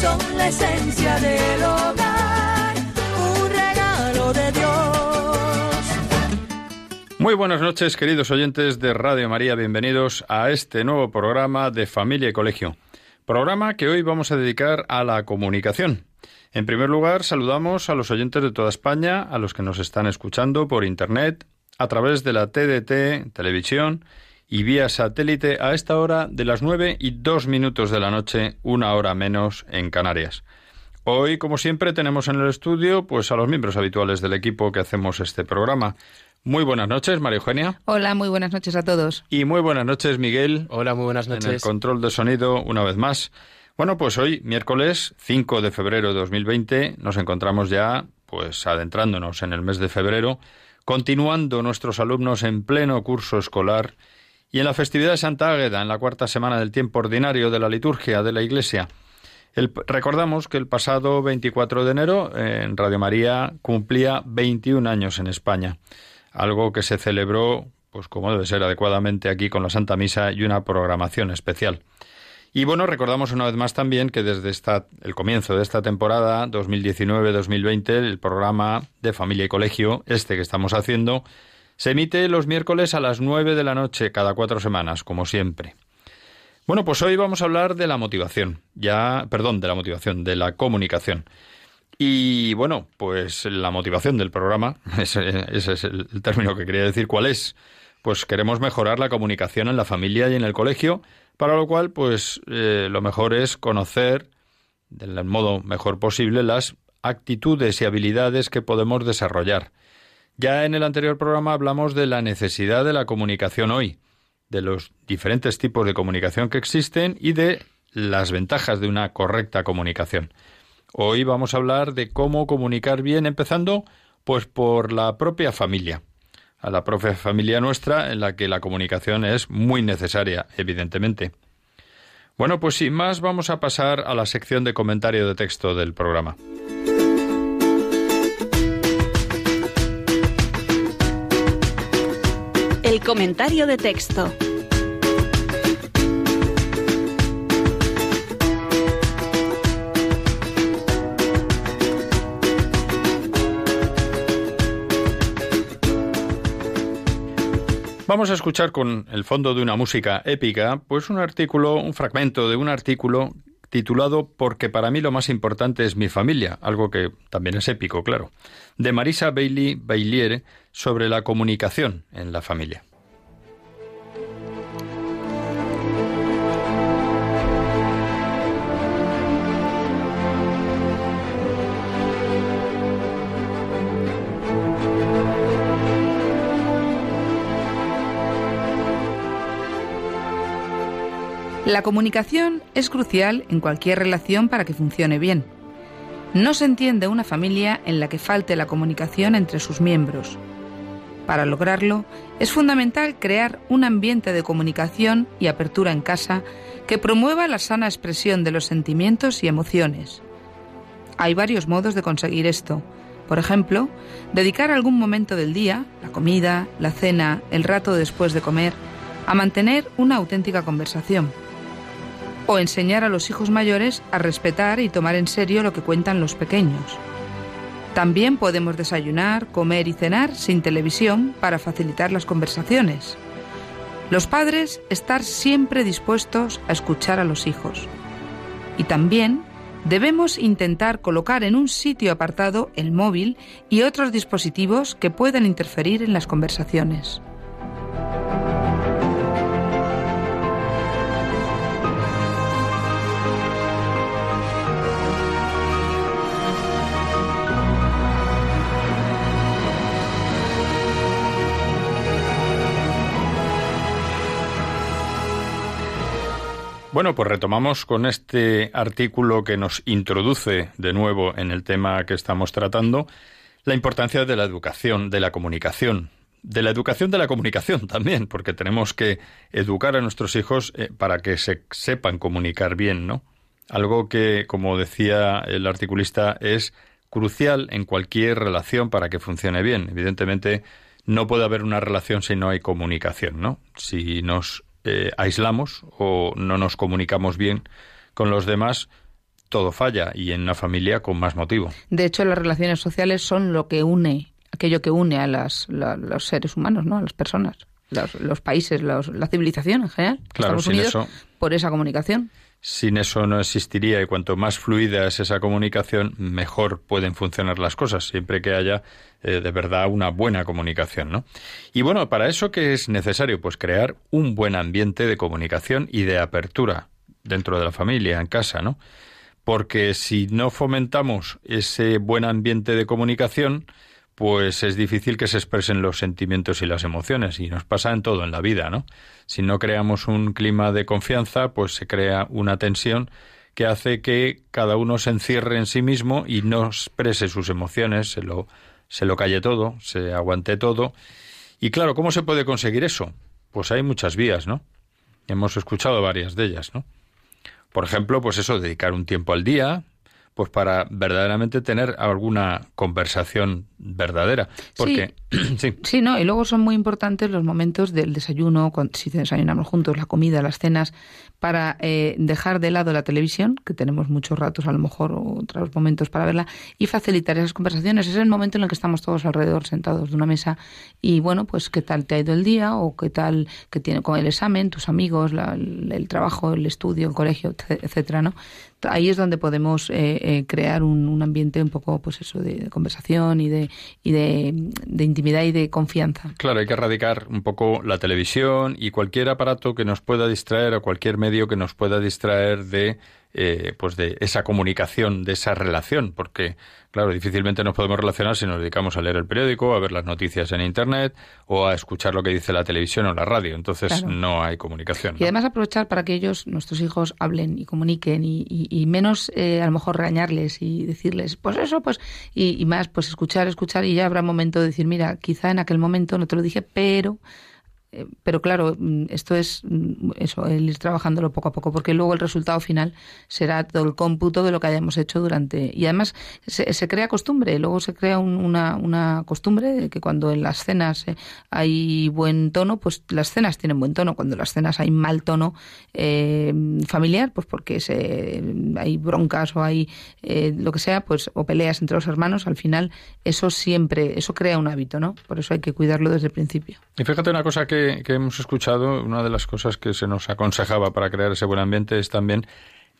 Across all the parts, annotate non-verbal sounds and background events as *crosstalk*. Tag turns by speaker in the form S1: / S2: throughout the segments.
S1: Son la esencia del hogar, un regalo de Dios.
S2: Muy buenas noches, queridos oyentes de Radio María. Bienvenidos a este nuevo programa de Familia y Colegio. Programa que hoy vamos a dedicar a la comunicación. En primer lugar, saludamos a los oyentes de toda España, a los que nos están escuchando por Internet, a través de la TDT, televisión y vía satélite a esta hora de las nueve y dos minutos de la noche, una hora menos en Canarias. Hoy, como siempre, tenemos en el estudio pues a los miembros habituales del equipo que hacemos este programa. Muy buenas noches, María Eugenia.
S3: Hola, muy buenas noches a todos.
S2: Y muy buenas noches, Miguel.
S4: Hola, muy buenas
S2: En el
S4: noches.
S2: control de sonido, una vez más. Bueno, pues hoy, miércoles 5 de febrero de 2020, nos encontramos ya, pues adentrándonos en el mes de febrero, continuando nuestros alumnos en pleno curso escolar y en la festividad de Santa Águeda, en la cuarta semana del tiempo ordinario de la liturgia de la Iglesia. Recordamos que el pasado 24 de enero eh, en Radio María cumplía 21 años en España, algo que se celebró, pues como debe ser adecuadamente aquí con la Santa Misa y una programación especial. Y bueno, recordamos una vez más también que desde esta, el comienzo de esta temporada 2019-2020 el programa de familia y colegio, este que estamos haciendo, se emite los miércoles a las 9 de la noche cada cuatro semanas, como siempre. Bueno, pues hoy vamos a hablar de la motivación, ya, perdón, de la motivación, de la comunicación. Y bueno, pues la motivación del programa, *laughs* ese, ese es el, término que quería decir, ¿cuál es? Pues queremos mejorar la comunicación en la familia y en el colegio, para lo cual, pues eh, lo mejor es conocer del modo mejor posible las actitudes y habilidades que podemos desarrollar. Ya en el anterior programa hablamos de la necesidad de la comunicación hoy, de los diferentes tipos de comunicación que existen y de las ventajas de una correcta comunicación. Hoy vamos a hablar de cómo comunicar bien, empezando pues por la propia familia, a la propia familia nuestra en la que la comunicación es muy necesaria, evidentemente. Bueno, pues sin más vamos a pasar a la sección de comentario de texto del programa.
S5: El comentario de texto.
S2: Vamos a escuchar con el fondo de una música épica, pues un artículo, un fragmento de un artículo titulado Porque para mí lo más importante es mi familia, algo que también es épico, claro, de Marisa Bailey Bailiere sobre la comunicación en la familia.
S3: La comunicación es crucial en cualquier relación para que funcione bien. No se entiende una familia en la que falte la comunicación entre sus miembros. Para lograrlo, es fundamental crear un ambiente de comunicación y apertura en casa que promueva la sana expresión de los sentimientos y emociones. Hay varios modos de conseguir esto. Por ejemplo, dedicar algún momento del día, la comida, la cena, el rato después de comer, a mantener una auténtica conversación. O enseñar a los hijos mayores a respetar y tomar en serio lo que cuentan los pequeños. También podemos desayunar, comer y cenar sin televisión para facilitar las conversaciones. Los padres estar siempre dispuestos a escuchar a los hijos. Y también debemos intentar colocar en un sitio apartado el móvil y otros dispositivos que puedan interferir en las conversaciones.
S2: Bueno, pues retomamos con este artículo que nos introduce de nuevo en el tema que estamos tratando, la importancia de la educación, de la comunicación, de la educación de la comunicación también, porque tenemos que educar a nuestros hijos eh, para que se sepan comunicar bien, ¿no? Algo que, como decía el articulista, es crucial en cualquier relación para que funcione bien. Evidentemente, no puede haber una relación si no hay comunicación, ¿no? Si nos eh, aislamos o no nos comunicamos bien con los demás, todo falla y en una familia con más motivo.
S3: De hecho, las relaciones sociales son lo que une, aquello que une a las, los seres humanos, ¿no? A las personas, los, países, la civilización en general.
S2: Claro,
S3: Estamos unidos por esa comunicación.
S2: Sin eso no existiría y cuanto más fluida es esa comunicación, mejor pueden funcionar las cosas, siempre que haya eh, de verdad una buena comunicación, ¿no? Y bueno, para eso qué es necesario, pues crear un buen ambiente de comunicación y de apertura dentro de la familia, en casa, ¿no? Porque si no fomentamos ese buen ambiente de comunicación, pues es difícil que se expresen los sentimientos y las emociones y nos pasa en todo en la vida, ¿no? Si no creamos un clima de confianza, pues se crea una tensión que hace que cada uno se encierre en sí mismo y no exprese sus emociones, se lo se lo calle todo, se aguante todo. Y claro, ¿cómo se puede conseguir eso? Pues hay muchas vías, ¿no? Hemos escuchado varias de ellas, ¿no? Por ejemplo, pues eso, dedicar un tiempo al día, pues para verdaderamente tener alguna conversación verdadera. Porque, *clears throat*
S3: sí. sí. no, y luego son muy importantes los momentos del desayuno, si desayunamos juntos, la comida, las cenas, para eh, dejar de lado la televisión, que tenemos muchos ratos a lo mejor, o otros momentos para verla, y facilitar esas conversaciones. Es el momento en el que estamos todos alrededor sentados de una mesa y bueno, pues qué tal te ha ido el día o qué tal que tiene con el examen, tus amigos, el trabajo, el estudio, el colegio, etcétera, ¿no? Ahí es donde podemos eh, eh, crear un, un, ambiente un poco, pues eso, de, conversación y de y de, de intimidad y de confianza.
S2: Claro, hay que erradicar un poco la televisión y cualquier aparato que nos pueda distraer o cualquier medio que nos pueda distraer de eh, pues de esa comunicación, de esa relación, porque claro, difícilmente nos podemos relacionar si nos dedicamos a leer el periódico, a ver las noticias en internet o a escuchar lo que dice la televisión o la radio. Entonces no hay comunicación.
S3: Y además aprovechar para que ellos, nuestros hijos, hablen y comuniquen y, menos eh, a lo mejor regañarles y decirles, pues eso, pues, y, y más, pues escuchar, escuchar y ya habrá un momento de decir, mira, quizá en aquel momento no te lo dije, pero eh, pero claro, mm, esto es mm, eso, el ir trabajándolo poco a poco, porque luego el resultado final será todo el cómputo de lo que hayamos hecho durante. Y además se, crea costumbre, luego se crea una, una costumbre de que cuando en las cenas eh, hay buen tono, pues las cenas tienen buen tono. Cuando en las cenas hay mal tono eh, familiar, pues porque se, hay broncas o hay lo que sea, pues o peleas entre los hermanos, al final eso siempre, eso crea un hábito, ¿no? Por eso hay que cuidarlo desde el principio.
S2: Y fíjate una cosa que que, hemos escuchado, una de las cosas que se nos aconsejaba para crear ese buen ambiente es también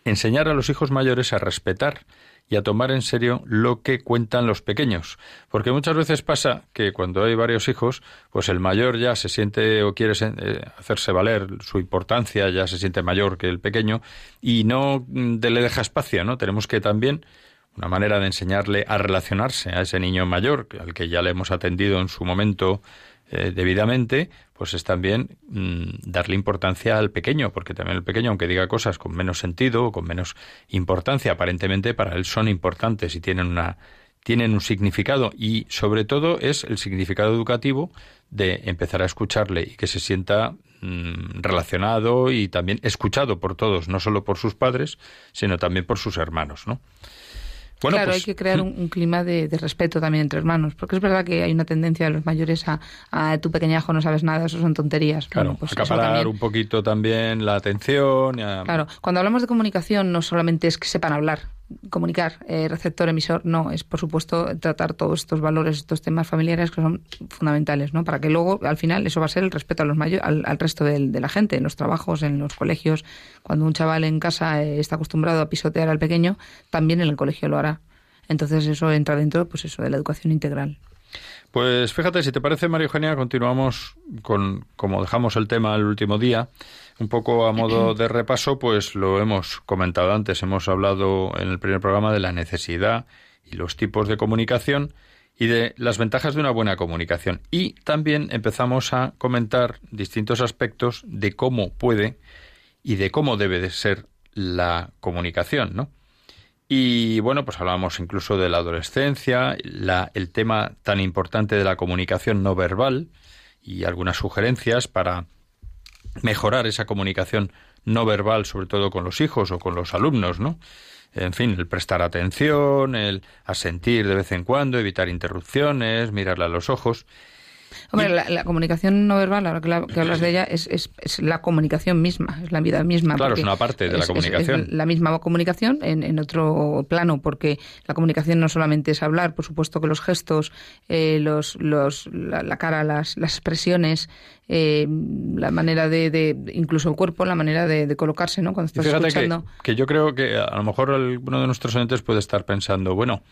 S2: enseñar a los hijos mayores a respetar y a tomar en serio lo que cuentan los pequeños. Porque muchas veces pasa que cuando hay varios hijos, pues el mayor ya se siente o quiere eh, hacerse valer su importancia, ya se siente mayor que el pequeño y no mm, le deja espacio, ¿no? Tenemos que también una manera de enseñarle a relacionarse a ese niño mayor, al que ya le hemos atendido en su momento eh, debidamente, pues es también mm, darle importancia al pequeño, porque también el pequeño, aunque diga cosas con menos sentido o con menos importancia, aparentemente para él son importantes y tienen una tienen un significado y sobre todo es el significado educativo de empezar a escucharle y que se sienta mm, relacionado y también escuchado por todos, no solo por sus padres, sino también por sus hermanos, ¿no?
S3: Claro, pues, hay que crear un, clima de, respeto también entre hermanos, porque es verdad que hay una tendencia de los mayores a, a tu pequeñajo no sabes nada, eso son tonterías.
S2: Claro, pues acaparar un poquito también la atención.
S3: Claro, cuando hablamos de comunicación no solamente es que sepan hablar, comunicar, eh, receptor, emisor, no, es por supuesto tratar todos estos valores, estos temas familiares que son fundamentales, ¿no? Para que luego, al final, eso va a ser el respeto a los mayores, al, resto de, la gente, en los trabajos, en los colegios. Cuando un chaval en casa eh, está acostumbrado a pisotear al pequeño, también en el colegio lo hará. Entonces eso entra dentro, pues eso, de la educación integral.
S2: Pues fíjate, si te parece, María Eugenia, continuamos con, como dejamos el tema el último día, un poco a modo *clears throat* de repaso, pues lo hemos comentado antes, hemos hablado en el primer programa de la necesidad y los tipos de comunicación y de las ventajas de una buena comunicación. Y también empezamos a comentar distintos aspectos de cómo puede y de cómo debe de ser la comunicación, ¿no? Y bueno, pues hablábamos incluso de la adolescencia, la, el tema tan importante de la comunicación no verbal y algunas sugerencias para mejorar esa comunicación no verbal, sobre todo con los hijos o con los alumnos, ¿no? En fin, el prestar atención, el asentir de vez en cuando, evitar interrupciones, mirarle a los ojos.
S3: Hombre, la, comunicación no verbal, ahora que, hablas de *clears throat* ella, es, es, la comunicación misma, es la vida misma.
S2: Claro, es una parte de la comunicación.
S3: la misma comunicación en, en, otro plano, porque la comunicación no solamente es hablar, por supuesto que los gestos, eh, los, los, la, cara, las, las expresiones, eh, la manera de, de, incluso el cuerpo, la manera de, colocarse, ¿no? Cuando estás
S2: Fíjate
S3: escuchando.
S2: Que, que yo creo que a lo mejor alguno de nuestros oyentes puede estar pensando, bueno,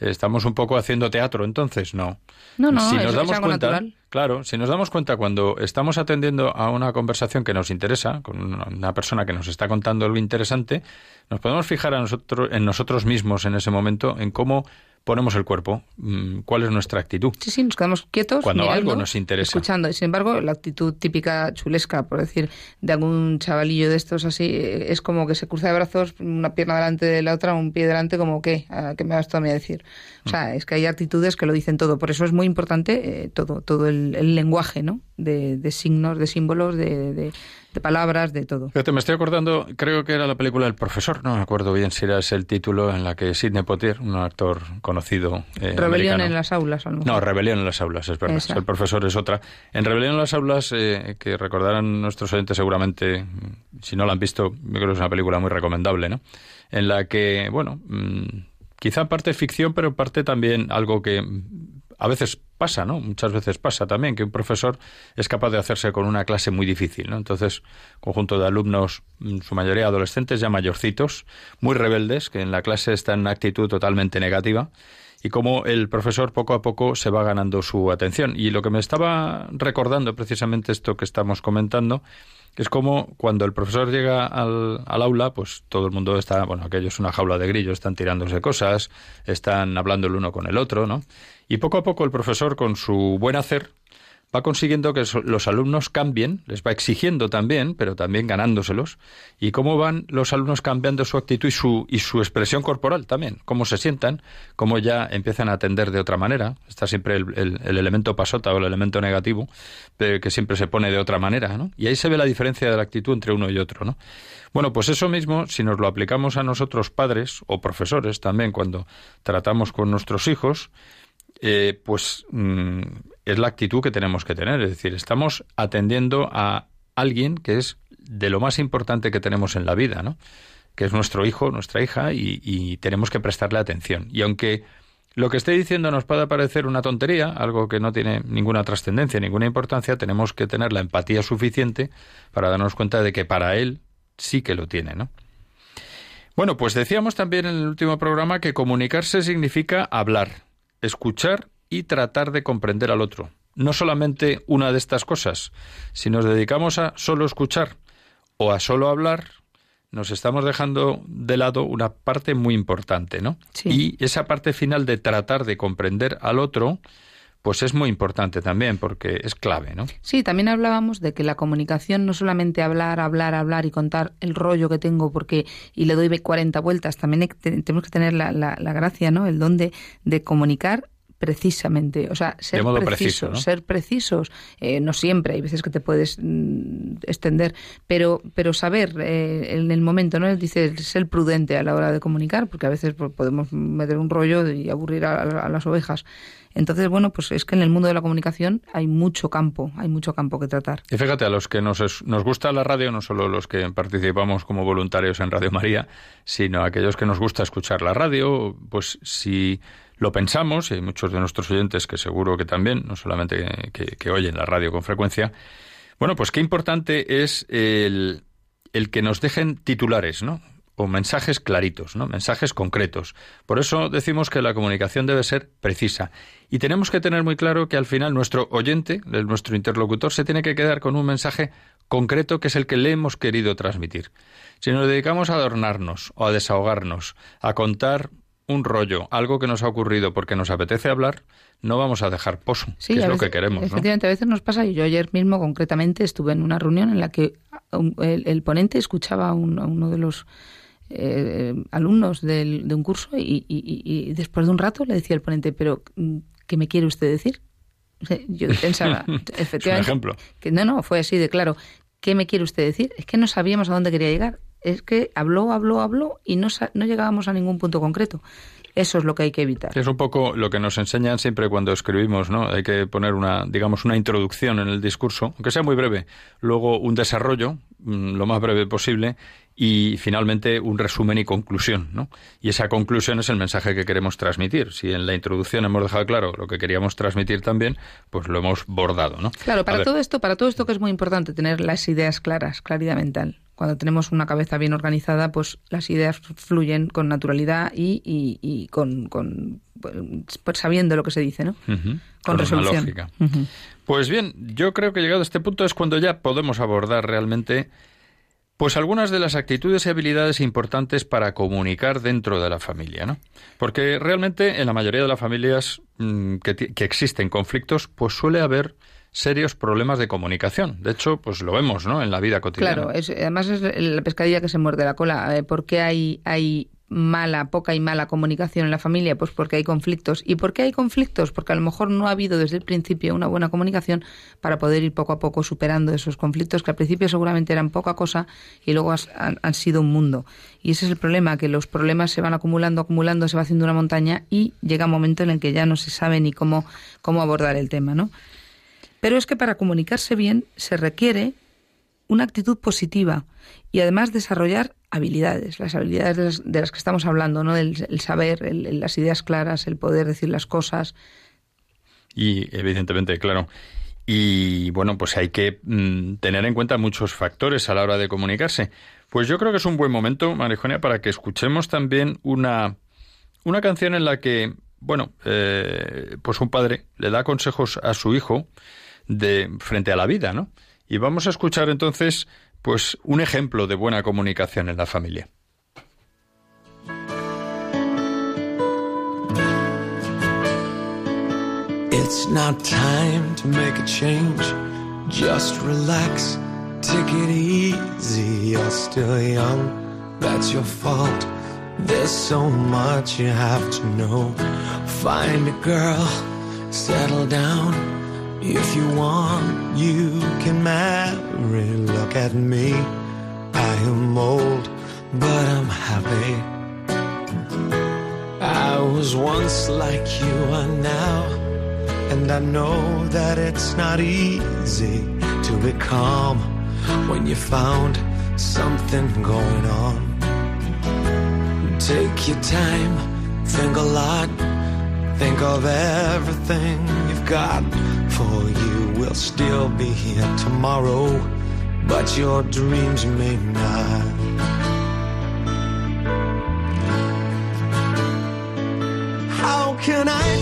S2: estamos un poco haciendo teatro, entonces no.
S3: No, no,
S2: si
S3: nos
S2: damos cuenta,
S3: natural.
S2: claro, si nos damos cuenta cuando estamos atendiendo a una conversación que nos interesa, con una persona que nos está contando algo interesante, nos podemos fijar a nosotros, en nosotros mismos en ese momento, en cómo ponemos el cuerpo, mm, cuál es nuestra actitud.
S3: Sí, sí, nos quedamos quietos.
S2: Cuando algo nos interesa.
S3: Escuchando. Y sin embargo, la actitud típica chulesca, por decir, de algún chavalillo de estos así, es como que se cruza de brazos, una pierna delante de la otra, un pie delante, como ¿qué? ¿Qué me vas tú a mí a decir? O sea, mm. es que hay actitudes que lo dicen todo. Por eso es muy importante eh, todo, todo el, lenguaje, ¿no? De, signos, de símbolos, de de palabras, de todo.
S2: Fíjate, me estoy acordando, creo que era la película El Profesor, no me acuerdo bien si era ese el título en la que Sidney Poitier, un actor conocido.
S3: Eh, Rebelión en las aulas, a lo
S2: No, Rebelión en las aulas, es verdad. El Profesor es otra. En Rebelión en las aulas, eh, que recordarán nuestros oyentes seguramente, si no la han visto, yo creo que es una película muy recomendable, ¿no? En la que, bueno, mm, quizá parte ficción, pero parte también algo que a veces pasa, ¿no? Muchas veces pasa también que un profesor es capaz de hacerse con una clase muy difícil, ¿no? Entonces, conjunto de alumnos, su mayoría adolescentes, ya mayorcitos, muy rebeldes, que en la clase están en actitud totalmente negativa, y cómo el profesor poco a poco se va ganando su atención. Y lo que me estaba recordando precisamente esto que estamos comentando, es como cuando el profesor llega al, al, aula, pues todo el mundo está, bueno, aquello es una jaula de grillos, están tirándose cosas, están hablando el uno con el otro, ¿no? Y poco a poco el profesor, con su buen hacer, va consiguiendo que los alumnos cambien, les va exigiendo también, pero también ganándoselos, y cómo van los alumnos cambiando su actitud y su, expresión corporal también, cómo se sientan, cómo ya empiezan a atender de otra manera. Está siempre el, el, elemento pasota o el elemento negativo, que siempre se pone de otra manera, ¿no? Y ahí se ve la diferencia de la actitud entre uno y otro, ¿no? Bueno, pues eso mismo, si nos lo aplicamos a nosotros padres o profesores también cuando tratamos con nuestros hijos, eh, pues mm, es la actitud que tenemos que tener. Es decir, estamos atendiendo a alguien que es de lo más importante que tenemos en la vida, ¿no? que es nuestro hijo, nuestra hija, y, tenemos que prestarle atención. Y aunque lo que esté diciendo nos pueda parecer una tontería, algo que no tiene ninguna trascendencia, ninguna importancia, tenemos que tener la empatía suficiente para darnos cuenta de que para él sí que lo tiene, ¿no? Bueno, pues decíamos también en el último programa que comunicarse significa hablar, escuchar y tratar de comprender al otro. No solamente una de estas cosas. Si nos dedicamos a solo escuchar o a solo hablar, nos estamos dejando de lado una parte muy importante, ¿no? Y esa parte final de tratar de comprender al otro, pues es muy importante también porque es clave, ¿no?
S3: Sí, también hablábamos de que la comunicación no solamente hablar, hablar, hablar y contar el rollo que tengo porque y le doy 40 vueltas, también tenemos que tener la, la, la gracia, ¿no? El don de, de comunicar precisamente, o sea, ser precisos, ser precisos, eh, no siempre, hay veces que te puedes mm, extender, pero, pero saber eh, en el momento, ¿no? Dice ser prudente a la hora de comunicar, porque a veces pues, podemos meter un rollo y aburrir a, las ovejas. Entonces, bueno, pues es que en el mundo de la comunicación hay mucho campo, hay mucho campo que tratar.
S2: Y fíjate, a los que nos, nos gusta la radio, no solo los que participamos como voluntarios en Radio María, sino a aquellos que nos gusta escuchar la radio, pues si lo pensamos, y hay muchos de nuestros oyentes que seguro que también, no solamente que, oyen la radio con frecuencia, bueno, pues qué importante es el, el que nos dejen titulares, ¿no? o mensajes claritos, ¿no? mensajes concretos. Por eso decimos que la comunicación debe ser precisa. Y tenemos que tener muy claro que al final nuestro oyente, nuestro interlocutor, se tiene que quedar con un mensaje concreto que es el que le hemos querido transmitir. Si nos dedicamos a adornarnos o a desahogarnos, a contar un rollo, algo que nos ha ocurrido porque nos apetece hablar, no vamos a dejar pozo, que es lo que queremos.
S3: Efectivamente, a veces nos pasa, y yo ayer mismo concretamente estuve en una reunión en la que el, ponente escuchaba a, uno de los eh, alumnos de un curso y, después de un rato le decía al ponente, pero mm, ¿qué me quiere usted decir? yo pensaba, *laughs* efectivamente,
S2: ejemplo.
S3: que no, no, fue así de claro. ¿Qué me quiere usted decir? Es que no sabíamos a dónde quería llegar es que habló, habló, habló y no, no llegábamos a ningún punto concreto. Eso es lo que hay que evitar.
S2: Es un poco lo que nos enseñan siempre cuando escribimos, ¿no? Hay que poner una, digamos, una introducción en el discurso, aunque sea muy breve, luego un desarrollo, mm, lo más breve posible, y finalmente un resumen y conclusión, ¿no? Y esa conclusión es el mensaje que queremos transmitir. Si en la introducción hemos dejado claro lo que queríamos transmitir también, pues lo hemos bordado, ¿no?
S3: Claro, para todo esto, para todo esto que es muy importante tener las ideas claras, claridad mental cuando tenemos una cabeza bien organizada, pues las ideas fluyen con naturalidad y, y, con, pues, sabiendo lo que se dice, ¿no?
S2: Con, resolución. Pues bien, yo creo que llegado a este punto es cuando ya podemos abordar realmente pues algunas de las actitudes y habilidades importantes para comunicar dentro de la familia, ¿no? Porque realmente en la mayoría de las familias mm, que, que existen conflictos, pues suele haber serios problemas de comunicación. De hecho, pues lo vemos, ¿no? En la vida cotidiana.
S3: Claro, es, además es la pescadilla que se muerde la cola. Eh, ¿Por qué hay, hay mala, poca y mala comunicación en la familia? Pues porque hay conflictos. ¿Y por qué hay conflictos? Porque a lo mejor no ha habido desde el principio una buena comunicación para poder ir poco a poco superando esos conflictos que al principio seguramente eran poca cosa y luego han, han sido un mundo. Y ese es el problema, que los problemas se van acumulando, acumulando, se va haciendo una montaña y llega un momento en el que ya no se sabe ni cómo, cómo abordar el tema, ¿no? Pero es que para comunicarse bien se requiere una actitud positiva y además desarrollar habilidades, las habilidades de las, que estamos hablando, ¿no? El, saber, las ideas claras, el poder decir las cosas.
S2: Y evidentemente, claro. Y bueno, pues hay que mm, tener en cuenta muchos factores a la hora de comunicarse. Pues yo creo que es un buen momento, Marijonia, para que escuchemos también una, una canción en la que, bueno, eh, pues un padre le da consejos a su hijo de frente a la vida, ¿no? Y vamos a escuchar entonces pues un ejemplo de buena comunicación en la familia. It's not time to make a change. Just relax, take it easy. You're still young, that's your fault. There's so much you have to know. Find a girl, settle down. If you want, you can marry. Look at me, I am old, but I'm happy. I was once like you are now, and I know that it's not easy to be calm when you found something going on. Take your time, think a lot, think of everything you've got for you will still be here tomorrow, but your dreams may not. How can I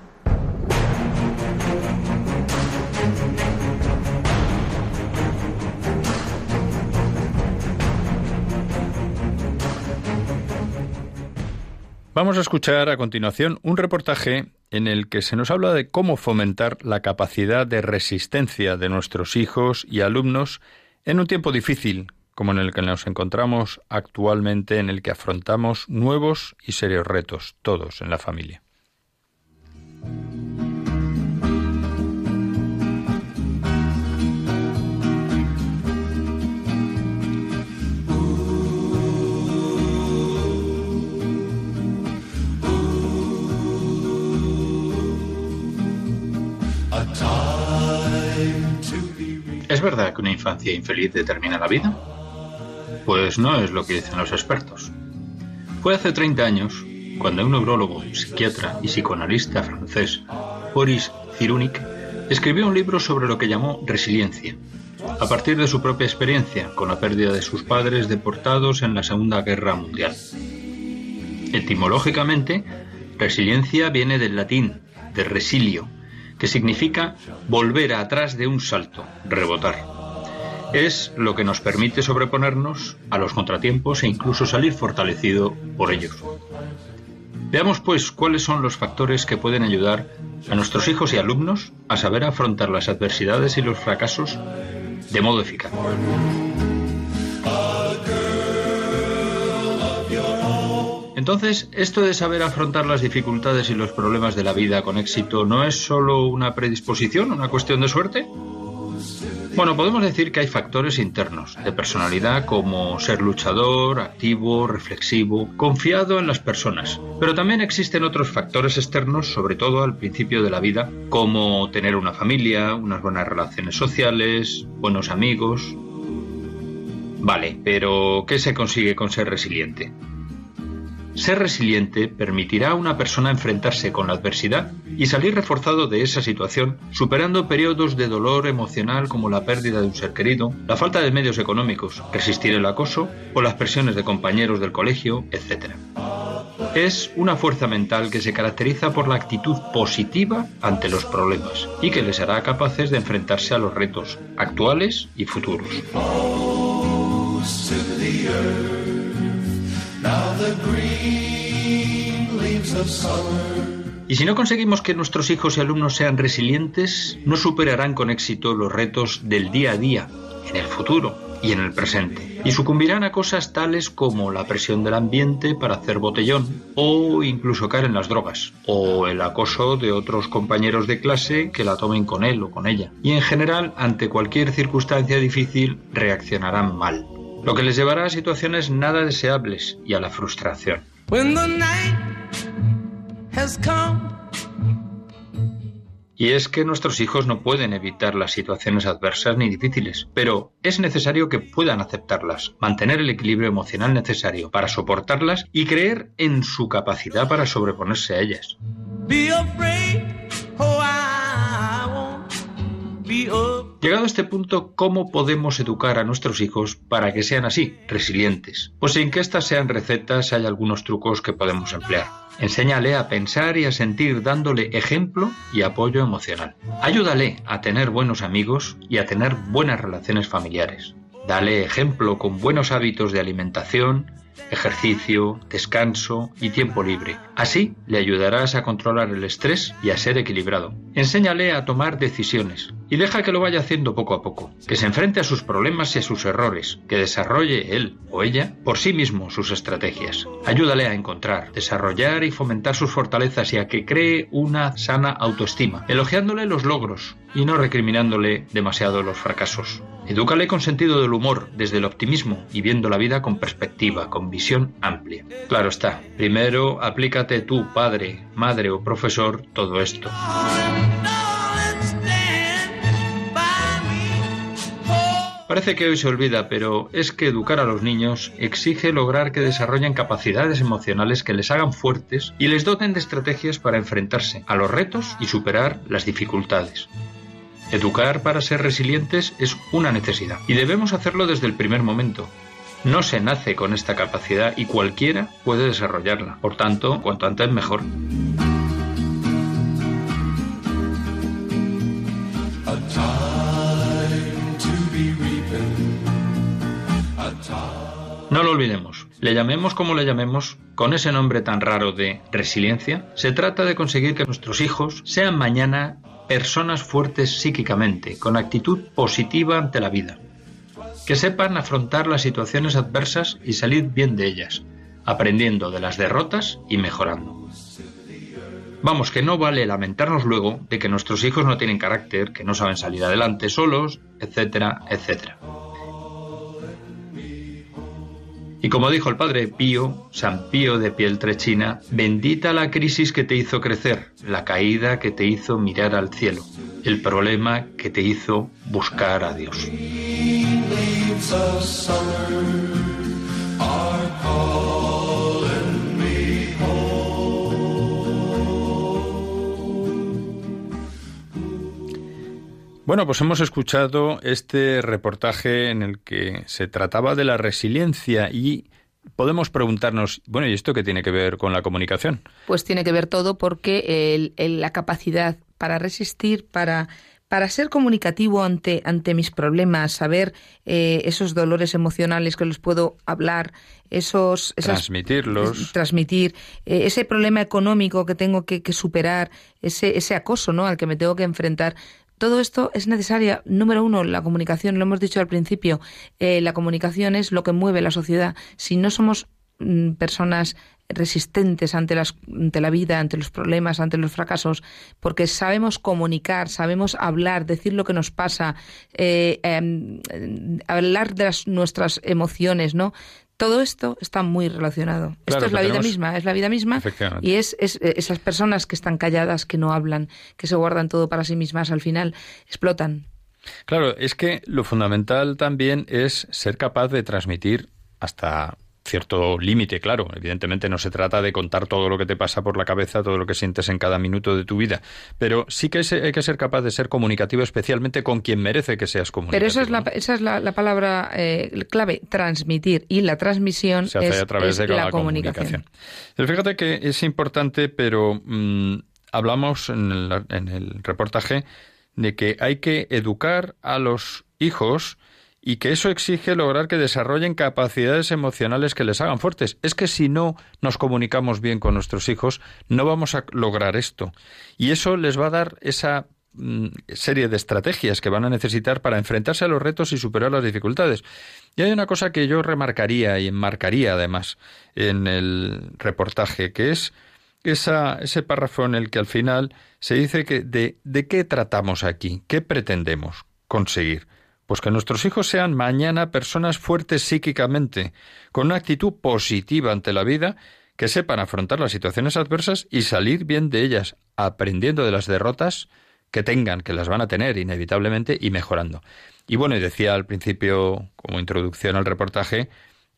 S6: Vamos a escuchar a continuación un reportaje en el que se nos habla de cómo fomentar la capacidad de resistencia de nuestros hijos y alumnos en un tiempo difícil como en el que nos encontramos actualmente, en el que afrontamos nuevos y serios retos, todos en la familia.
S2: ¿Es verdad que una infancia infeliz determina la vida? Pues no es lo que dicen los expertos. Fue hace 30 años cuando un neurólogo, psiquiatra y psicoanalista francés, Boris Cyrulnik, escribió un libro sobre lo que llamó resiliencia, a partir de su propia experiencia con la pérdida de sus padres deportados en la Segunda Guerra Mundial. Etimológicamente, resiliencia viene del latín, de resilio, que significa volver atrás de un salto, rebotar. Es lo que nos permite sobreponernos a los contratiempos e incluso salir fortalecido por ellos. Veamos pues cuáles son los factores que pueden ayudar a nuestros hijos y alumnos a saber afrontar las adversidades y los fracasos de modo eficaz. Entonces, esto de saber afrontar las dificultades y los problemas de la vida con éxito no es solo una predisposición, una cuestión de suerte. Bueno, podemos decir que hay factores internos de personalidad como ser luchador, activo, reflexivo, confiado en las personas. Pero también existen otros factores externos, sobre todo al principio de la vida, como tener una familia, unas buenas relaciones sociales, buenos amigos. Vale, pero ¿qué se consigue con ser resiliente? Ser resiliente permitirá a una persona enfrentarse con la adversidad y salir reforzado de esa situación, superando periodos de dolor emocional como la pérdida de un ser querido, la falta de medios económicos, resistir el acoso o las presiones de compañeros del colegio, etc. Es una fuerza mental que se caracteriza por la actitud positiva ante los problemas y que les hará capaces de enfrentarse a los retos actuales y futuros. Y si no conseguimos que nuestros hijos y alumnos sean resilientes, no superarán con éxito los retos del día a día, en el futuro y en el presente, y sucumbirán a cosas tales como la presión del ambiente para hacer botellón, o incluso caer en las drogas, o el acoso de otros compañeros de clase que la tomen con él o con ella, y en general, ante cualquier circunstancia difícil, reaccionarán mal lo que les llevará a situaciones nada deseables y a la frustración. Y es que nuestros hijos no pueden evitar las situaciones adversas ni difíciles, pero es necesario que puedan aceptarlas, mantener el equilibrio emocional necesario para soportarlas y creer en su capacidad para sobreponerse a ellas. Llegado a este punto, ¿cómo podemos educar a nuestros hijos para que sean así, resilientes? Pues sin que estas sean recetas hay algunos trucos que podemos emplear. Enséñale a pensar y a sentir dándole ejemplo y apoyo emocional. Ayúdale a tener buenos amigos y a tener buenas relaciones familiares. Dale ejemplo con buenos hábitos de alimentación, ejercicio, descanso y tiempo libre. Así le ayudarás a controlar el estrés y a ser equilibrado. Enséñale a tomar decisiones y deja que lo vaya haciendo poco a poco, que se enfrente a sus problemas y a sus errores, que desarrolle él o ella por sí mismo sus estrategias. Ayúdale a encontrar, desarrollar y fomentar sus fortalezas y a que cree una sana autoestima, elogiándole los logros y no recriminándole demasiado los fracasos. Edúcale con sentido del humor, desde el optimismo y viendo la vida con perspectiva, con visión amplia. Claro está, primero aplícate tú, padre, madre o profesor, todo esto. Parece que hoy se olvida, pero es que educar a los niños exige lograr que desarrollen capacidades emocionales que les hagan fuertes y les doten de estrategias para enfrentarse a los retos y superar las dificultades. Educar para ser resilientes es una necesidad y debemos hacerlo desde el primer momento. No se nace con esta capacidad y cualquiera puede desarrollarla. Por tanto, cuanto antes mejor. No lo olvidemos. Le llamemos como le llamemos, con ese nombre tan raro de resiliencia, se trata de conseguir que nuestros hijos sean mañana personas fuertes psíquicamente, con actitud positiva ante la vida, que sepan afrontar las situaciones adversas y salir bien de ellas, aprendiendo de las derrotas y mejorando. Vamos, que no vale lamentarnos luego de que nuestros hijos no tienen carácter, que no saben salir adelante solos, etcétera, etcétera. Y como dijo el padre Pío, San Pío de Pieltrechina, bendita la crisis que te hizo crecer, la caída que te hizo mirar al cielo, el problema que te hizo buscar a Dios.
S7: Bueno, pues hemos escuchado este reportaje en el que se trataba de la resiliencia y podemos preguntarnos, bueno, ¿y esto qué tiene que ver con la comunicación?
S3: Pues tiene que ver todo porque la capacidad para resistir, para para ser comunicativo ante, ante mis problemas, saber eh, esos dolores emocionales que les puedo hablar, esos...
S7: Transmitirlos.
S3: transmitir, eh, ese problema económico que tengo que, que, superar, ese, ese acoso ¿no? al que me tengo que enfrentar, todo esto es necesaria. Número uno, la comunicación. Lo hemos dicho al principio. Eh, la comunicación es lo que mueve la sociedad. Si no somos mm, personas resistentes ante, las, ante la vida, ante los problemas, ante los fracasos, porque sabemos comunicar, sabemos hablar, decir lo que nos pasa, eh, em, hablar de nuestras emociones, ¿no? Todo esto está muy relacionado. esto es la vida misma, es la vida misma y es, es, esas personas que están calladas, que no hablan, que se guardan todo para sí mismas, al final explotan.
S7: Claro, es que lo fundamental también es ser capaz de transmitir hasta cierto límite, claro. Evidentemente no se trata de contar todo lo que te pasa por la cabeza, todo lo que sientes en cada minuto de tu vida, pero sí que hay que ser capaz de ser comunicativo, especialmente con quien merece que seas comunicativo.
S3: Pero esa es la, esa es la, palabra eh, clave, transmitir, y la transmisión
S7: se hace
S3: es,
S7: a través de la, comunicación. Fíjate que es importante, pero mm, hablamos en el, en el reportaje de que hay que educar a los hijos y que eso exige lograr que desarrollen capacidades emocionales que les hagan fuertes. Es que si no nos comunicamos bien con nuestros hijos, no vamos a lograr esto. Y eso les va a dar esa mm, serie de estrategias que van a necesitar para enfrentarse a los retos y superar las dificultades. Y hay una cosa que yo remarcaría y enmarcaría además en el reportaje, que es esa, ese párrafo en el que al final se dice que de, de qué tratamos aquí, qué pretendemos conseguir. Pues que nuestros hijos sean mañana personas fuertes psíquicamente, con una actitud positiva ante la vida, que sepan afrontar las situaciones adversas y salir bien de ellas, aprendiendo de las derrotas
S2: que tengan, que las van a tener inevitablemente y mejorando. Y bueno, y decía al principio, como introducción al reportaje,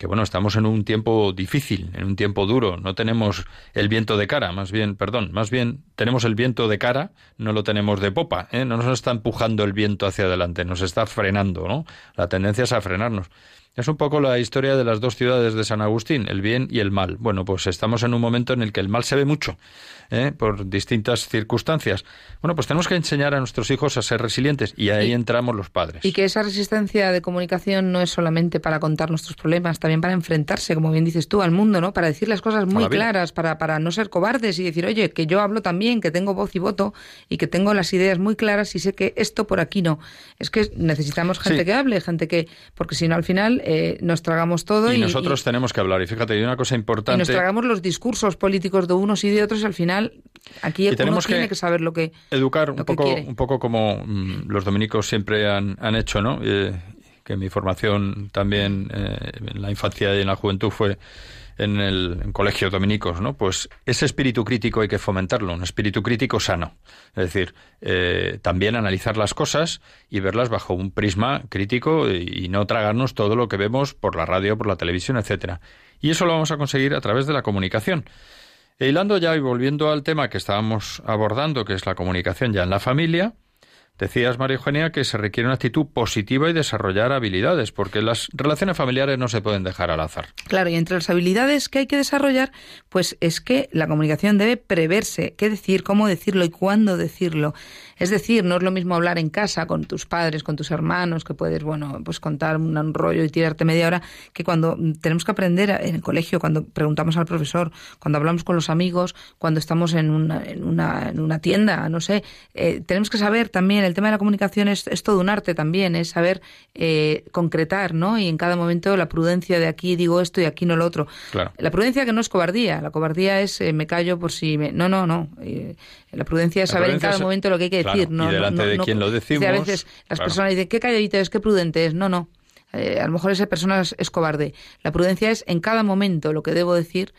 S2: que bueno, estamos en un tiempo difícil, en un tiempo duro, no tenemos el viento de cara, más bien, perdón, más bien tenemos el viento de cara, no lo tenemos de popa, ¿eh? no nos está empujando el viento hacia adelante, nos está frenando, ¿no? La tendencia es a frenarnos. Es un poco la historia de las dos ciudades de San Agustín, el bien y el mal. Bueno, pues estamos en un momento en el que el mal se ve mucho, ¿eh? por distintas circunstancias. Bueno, pues tenemos que enseñar a nuestros hijos a ser resilientes y ahí entramos los padres.
S3: Y que esa resistencia de comunicación no es solamente para contar nuestros problemas, también para enfrentarse, como bien dices tú, al mundo, ¿no? Para decir las cosas muy claras, para, para no ser cobardes y decir, oye, que yo hablo también, que tengo voz y voto y que tengo las ideas muy claras y sé que esto por aquí no. Es que necesitamos gente que hable, gente que, porque si no al final eh, nos tragamos todo.
S2: Y, nosotros tenemos que hablar. Y fíjate, hay una cosa importante.
S3: Y nos tragamos los discursos políticos de unos y de otros y al final aquí y tenemos tiene que, saber lo que.
S2: Educar un, poco, un poco como mm, los dominicos siempre han, han hecho, ¿no? Eh, que mi formación también eh, en la infancia y en la juventud fue en el en colegios dominicos, ¿no? Pues ese espíritu crítico hay que fomentarlo, un espíritu crítico sano. Es decir, eh, también analizar las cosas y verlas bajo un prisma crítico y, no tragarnos todo lo que vemos por la radio, por la televisión, etcétera. Y eso lo vamos a conseguir a través de la comunicación. E hilando ya y volviendo al tema que estábamos abordando, que es la comunicación ya en la familia, Decías, María Eugenia, que se requiere una actitud positiva y desarrollar habilidades, porque las relaciones familiares no se pueden dejar al azar.
S3: Claro, y entre las habilidades que hay que desarrollar, pues es que la comunicación debe preverse qué decir, cómo decirlo y cuándo decirlo. Es decir, no es lo mismo hablar en casa con tus padres, con tus hermanos, que puedes, bueno, pues contar un rollo y tirarte media hora, que cuando tenemos que aprender en el colegio, cuando preguntamos al profesor, cuando hablamos con los amigos, cuando estamos en una, en una, en una tienda, no sé, eh, tenemos que saber también, el tema de la comunicación es, es todo un arte también, es saber eh, concretar, ¿no? Y en cada momento la prudencia de aquí digo esto y aquí no lo otro. La prudencia que no es cobardía, la cobardía es eh, me callo por si me... No, no, no. la prudencia es saber en cada momento lo que hay que decir, ¿no?
S2: Y delante de quien lo decimos.
S3: a veces las personas dicen, qué calladito es, qué prudente es. No, no. Eh, a lo mejor esa persona es, cobarde. La prudencia es en cada momento lo que debo decir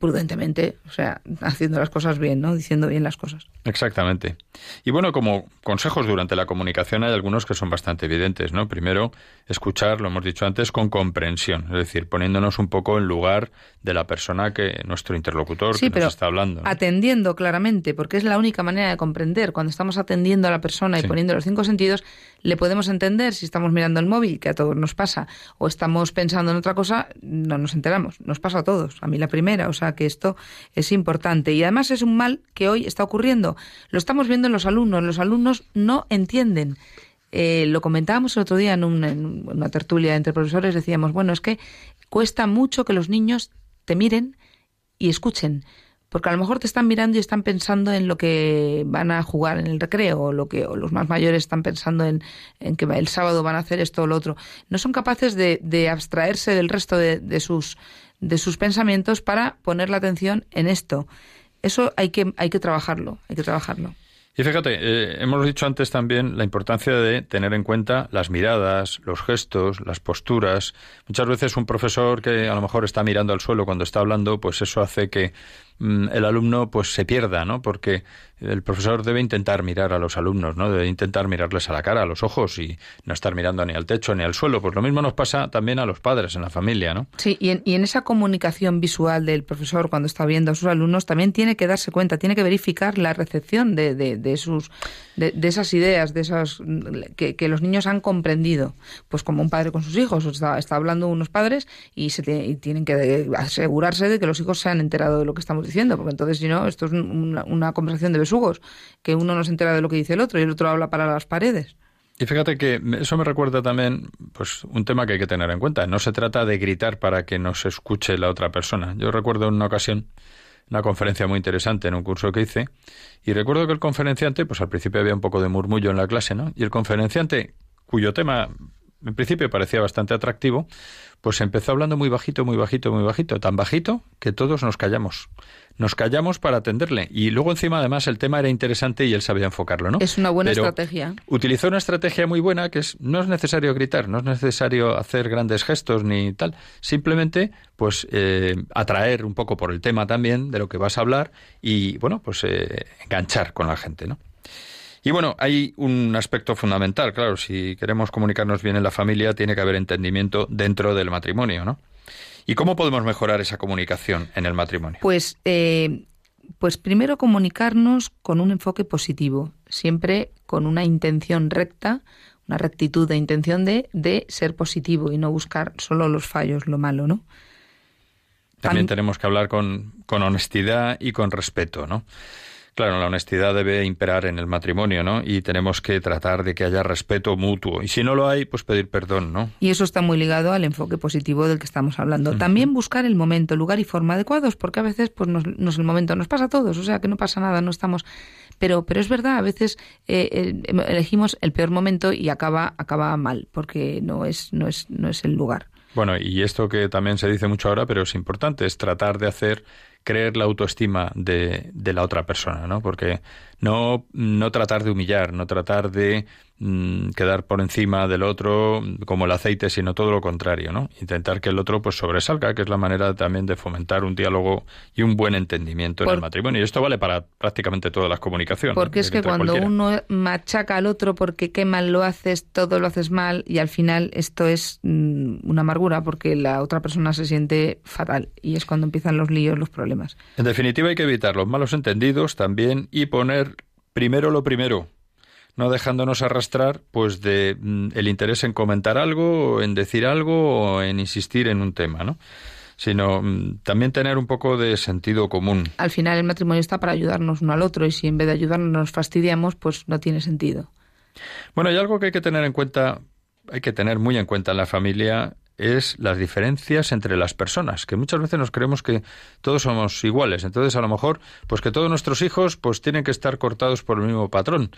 S3: prudentemente, o sea, haciendo las cosas bien, ¿no? Diciendo bien las cosas.
S2: Exactamente. Y bueno, como consejos durante la comunicación hay algunos que son bastante evidentes, ¿no? Primero, escuchar, lo hemos dicho antes, con comprensión, es decir, poniéndonos un poco en lugar de la persona que nuestro interlocutor que nos está hablando.
S3: Atendiendo claramente, porque es la única manera de comprender. Cuando estamos atendiendo a la persona y poniendo los cinco sentidos, le podemos entender si estamos mirando el móvil, que a todos nos pasa, o estamos pensando en otra cosa, no nos enteramos. Nos pasa a todos. A mí la primera, o sea que esto es importante. Y además es un mal que hoy está ocurriendo. Lo estamos viendo en los alumnos. Los alumnos no entienden. Eh, lo comentábamos el otro día en, en una tertulia entre profesores. Decíamos, bueno, es que cuesta mucho que los niños te miren y escuchen porque a lo mejor te están mirando y están pensando en lo que van a jugar en el recreo, o lo que los más mayores están pensando en, que el sábado van a hacer esto o lo otro. No son capaces de, abstraerse del resto de, sus, de sus pensamientos para poner la atención en esto. Eso hay que, hay que trabajarlo, hay que trabajarlo.
S2: Y fíjate, eh, hemos dicho antes también la importancia de tener en cuenta las miradas, los gestos, las posturas. Muchas veces un profesor que a lo mejor está mirando al suelo cuando está hablando, pues eso hace que Mm, el alumno pues se pierda, ¿no? Porque el profesor debe intentar mirar a los alumnos, ¿no? Debe intentar mirarles a la cara, a los ojos y no estar mirando ni al techo ni al suelo. Pues lo mismo nos pasa también a los padres en la familia, ¿no?
S3: Sí, y en, y en esa comunicación visual del profesor cuando está viendo a sus alumnos también tiene que darse cuenta, tiene que verificar la recepción de, de, sus de, esas ideas, de esas que, los niños han comprendido, pues como un padre con sus hijos, está, está hablando unos padres y se y tienen que asegurarse de que los hijos se han enterado de lo que estamos diciendo, porque entonces si no, esto es una, conversación de besugos, que uno no se entera de lo que dice el otro y el otro habla para las paredes.
S2: Y fíjate que eso me recuerda también pues un tema que hay que tener en cuenta. No se trata de gritar para que no se escuche la otra persona. Yo recuerdo en una ocasión una conferencia muy interesante en un curso que hice y recuerdo que el conferenciante, pues al principio había un poco de murmullo en la clase, ¿no? Y el conferenciante, cuyo tema en principio parecía bastante atractivo, pues empezó hablando muy bajito, muy bajito, muy bajito, tan bajito que todos nos callamos. Nos callamos para atenderle. Y luego encima además el tema era interesante y él sabía enfocarlo, ¿no?
S3: Es una buena estrategia.
S2: Utilizó una estrategia muy buena que es no es necesario gritar, no es necesario hacer grandes gestos ni tal. Simplemente pues eh, atraer un poco por el tema también de lo que vas a hablar y bueno, pues eh, enganchar con la gente, ¿no? Y bueno, hay un aspecto fundamental, claro, si queremos comunicarnos bien en la familia, tiene que haber entendimiento dentro del matrimonio, ¿no? ¿Y cómo podemos mejorar esa comunicación en el matrimonio?
S3: Pues, eh, pues primero comunicarnos con un enfoque positivo, siempre con una intención recta, una rectitud de intención de, de ser positivo y no buscar solo los fallos, lo malo, ¿no?
S2: También tenemos que hablar con, con honestidad y con respeto, ¿no? Claro, la honestidad debe imperar en el matrimonio, ¿no? Y tenemos que tratar de que haya respeto mutuo. Y si no lo hay, pues pedir perdón, ¿no?
S3: Y eso está muy ligado al enfoque positivo del que estamos hablando. También buscar el momento, lugar y forma adecuados, porque a veces, pues, nos, nos, el momento nos pasa a todos, o sea, que no pasa nada, no estamos. Pero, pero es verdad, a veces eh, eh, elegimos el peor momento y acaba, acaba mal, porque no es, no es, no es el lugar.
S2: Bueno, y esto que también se dice mucho ahora, pero es importante, es tratar de hacer creer la autoestima de, de la otra persona, ¿no? Porque no, no tratar de humillar, no tratar de mm, quedar por encima del otro como el aceite, sino todo lo contrario, ¿no? Intentar que el otro pues sobresalga, que es la manera también de fomentar un diálogo y un buen entendimiento en el matrimonio. Y esto vale para prácticamente todas las comunicaciones.
S3: Porque es que cuando uno machaca al otro porque qué mal lo haces, todo lo haces mal y al final esto es mm, una amargura porque la otra persona se siente fatal y es cuando empiezan los líos, los problemas.
S2: En definitiva hay que evitar los malos entendidos también y poner primero lo primero, no dejándonos arrastrar pues de mm, el interés en comentar algo, en decir algo o en insistir en un tema, ¿no? sino mm, también tener un poco de sentido común.
S3: Al final el matrimonio está para ayudarnos uno al otro y si en vez de ayudarnos nos fastidiamos, pues no tiene sentido.
S2: Bueno, hay algo que hay que tener en cuenta, hay que tener muy en cuenta en la familia es las diferencias entre las personas, que muchas veces nos creemos que todos somos iguales. Entonces, a lo mejor, pues que todos nuestros hijos pues tienen que estar cortados por el mismo patrón.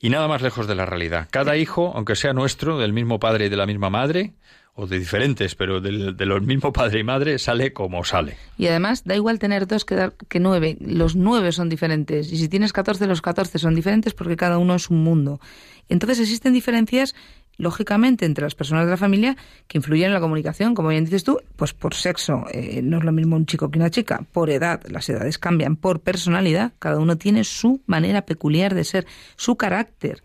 S2: Y nada más lejos de la realidad. Cada hijo, aunque sea nuestro, del mismo padre y de la misma madre, o de diferentes, pero del, de los mismos padre y madre, sale como sale.
S3: Y además, da igual tener dos que, dar, que nueve. Los nueve son diferentes. Y si tienes catorce, los catorce son diferentes porque cada uno es un mundo. Entonces existen diferencias lógicamente, entre las personas de la familia que influyen en la comunicación, como bien dices tú, pues por sexo, eh, no es lo mismo un chico que una chica, por edad, las edades cambian, por personalidad, cada uno tiene su manera peculiar de ser, su carácter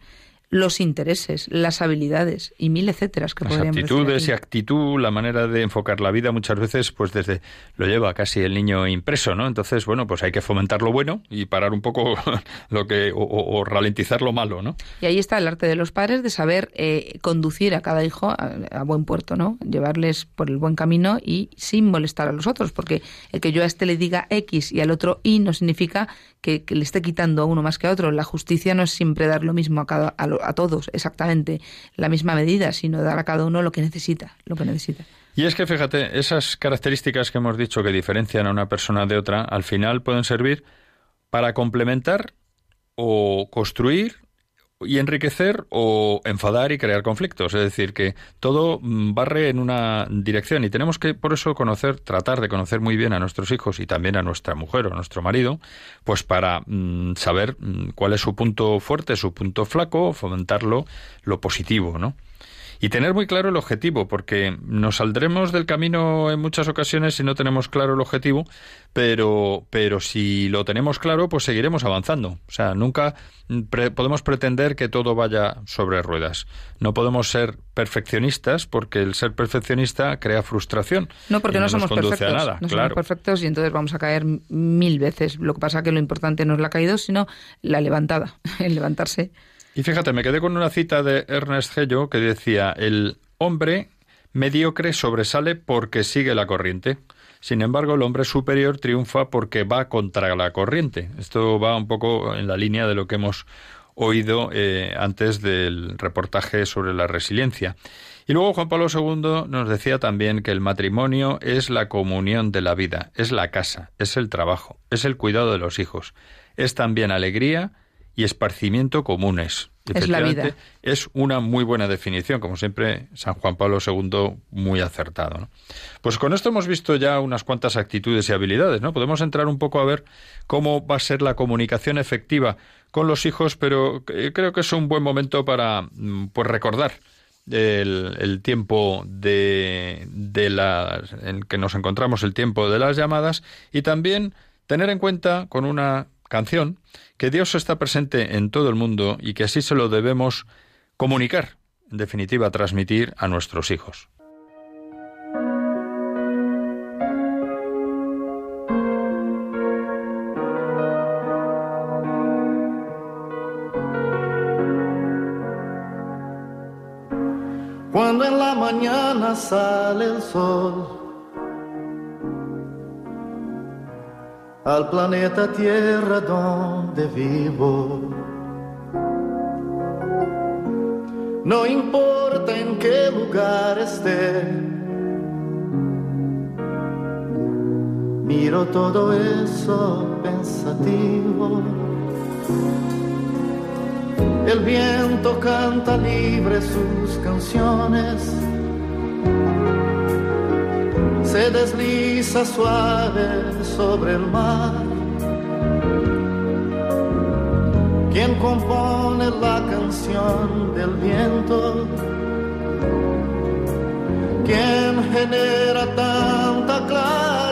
S3: los intereses, las habilidades y mil etcétera que
S2: las aptitudes y actitud, la manera de enfocar la vida muchas veces pues desde lo lleva casi el niño impreso, ¿no? Entonces, bueno, pues hay que fomentar lo bueno y parar un poco *laughs* lo que o, ralentizar lo malo, ¿no?
S3: Y ahí está el arte de los padres de saber eh, conducir a cada hijo a, buen puerto, ¿no? Llevarles por el buen camino y sin molestar a los otros, porque el que yo a este le diga X y al otro Y no significa que, le esté quitando a uno más que a otro. La justicia no es siempre dar lo mismo a cada a, a todos exactamente la misma medida, sino dar a cada uno lo que necesita, lo que necesita.
S2: Y es que fíjate, esas características que hemos dicho que diferencian a una persona de otra, al final pueden servir para complementar o construir y enriquecer o enfadar y crear conflictos. Es decir, que todo mm, barre en una dirección y tenemos que, por eso, conocer, tratar de conocer muy bien a nuestros hijos y también a nuestra mujer o a nuestro marido, pues para mm, saber mm, cuál es su punto fuerte, su punto flaco, fomentarlo, lo positivo, ¿no? Y tener muy claro el objetivo, porque nos saldremos del camino en muchas ocasiones si no tenemos claro el objetivo, pero, pero si lo tenemos claro, pues seguiremos avanzando. O sea, nunca podemos pretender que todo vaya sobre ruedas. No podemos ser perfeccionistas, porque el ser perfeccionista crea frustración.
S3: No, porque no, somos perfectos. nada, no somos perfectos y entonces vamos a caer mil veces. Lo que pasa es que lo importante no es la caída, sino la levantada, *laughs* el levantarse.
S2: Y fíjate, me quedé con una cita de Ernest Hello que decía, el hombre mediocre sobresale porque sigue la corriente. Sin embargo, el hombre superior triunfa porque va contra la corriente. Esto va un poco en la línea de lo que hemos oído eh, antes del reportaje sobre la resiliencia. Y luego Juan Pablo II nos decía también que el matrimonio es la comunión de la vida, es la casa, es el trabajo, es el cuidado de los hijos, es también alegría, y esparcimiento comunes.
S3: Es la vida.
S2: Es una muy buena definición, como siempre San Juan Pablo II muy acertado. Pues con esto hemos visto ya unas cuantas actitudes y habilidades, ¿no? Podemos entrar un poco a ver cómo va a ser la comunicación efectiva con los hijos, pero creo que es un buen momento para mm, pues recordar el, tiempo de, de en que nos encontramos, el tiempo de las llamadas y también tener en cuenta con una canción que Dios está presente en todo el mundo y que así se lo debemos comunicar, en definitiva, transmitir a nuestros hijos.
S8: Cuando en la mañana sale el sol al planeta Tierra donde vivo. No importa en qué lugar esté, miro todo eso pensativo. El viento canta libre sus canciones se desliza suave sobre el mar. Quien compone la canción del viento? ¿Quién genera tanta claridad?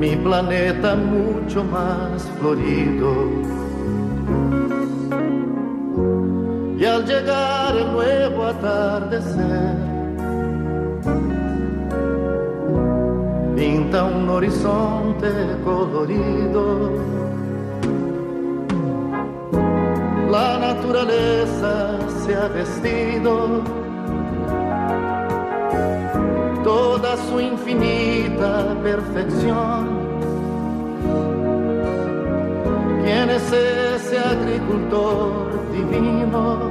S8: Mi planeta mucho más florido. Y al llegar el nuevo atardecer, pinta un horizonte colorido la naturaleza se ha vestido toda su infinita perfección. ¿Quién es ese agricultor divino?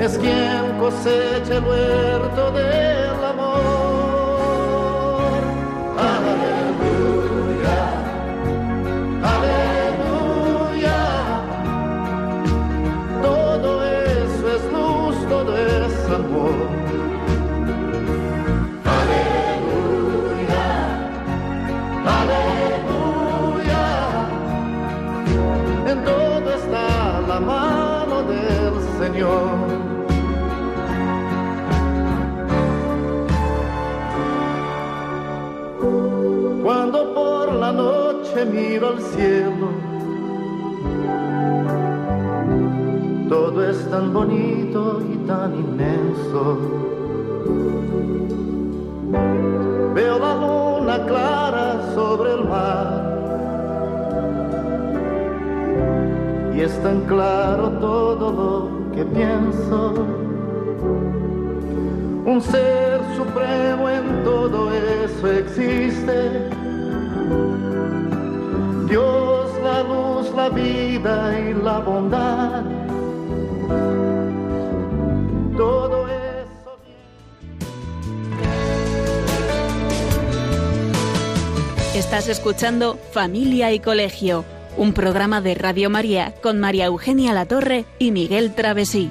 S8: Es quien cosecha el huerto del al cielo, todo es tan bonito y tan inmenso. Veo la luna clara sobre el mar y es tan claro todo lo que pienso. Un ser supremo en todo eso existe. Dios, la luz, la vida y la bondad. Todo eso.
S5: Estás escuchando Familia y Colegio un programa de Radio María con María Eugenia Latorre y Miguel Travesí.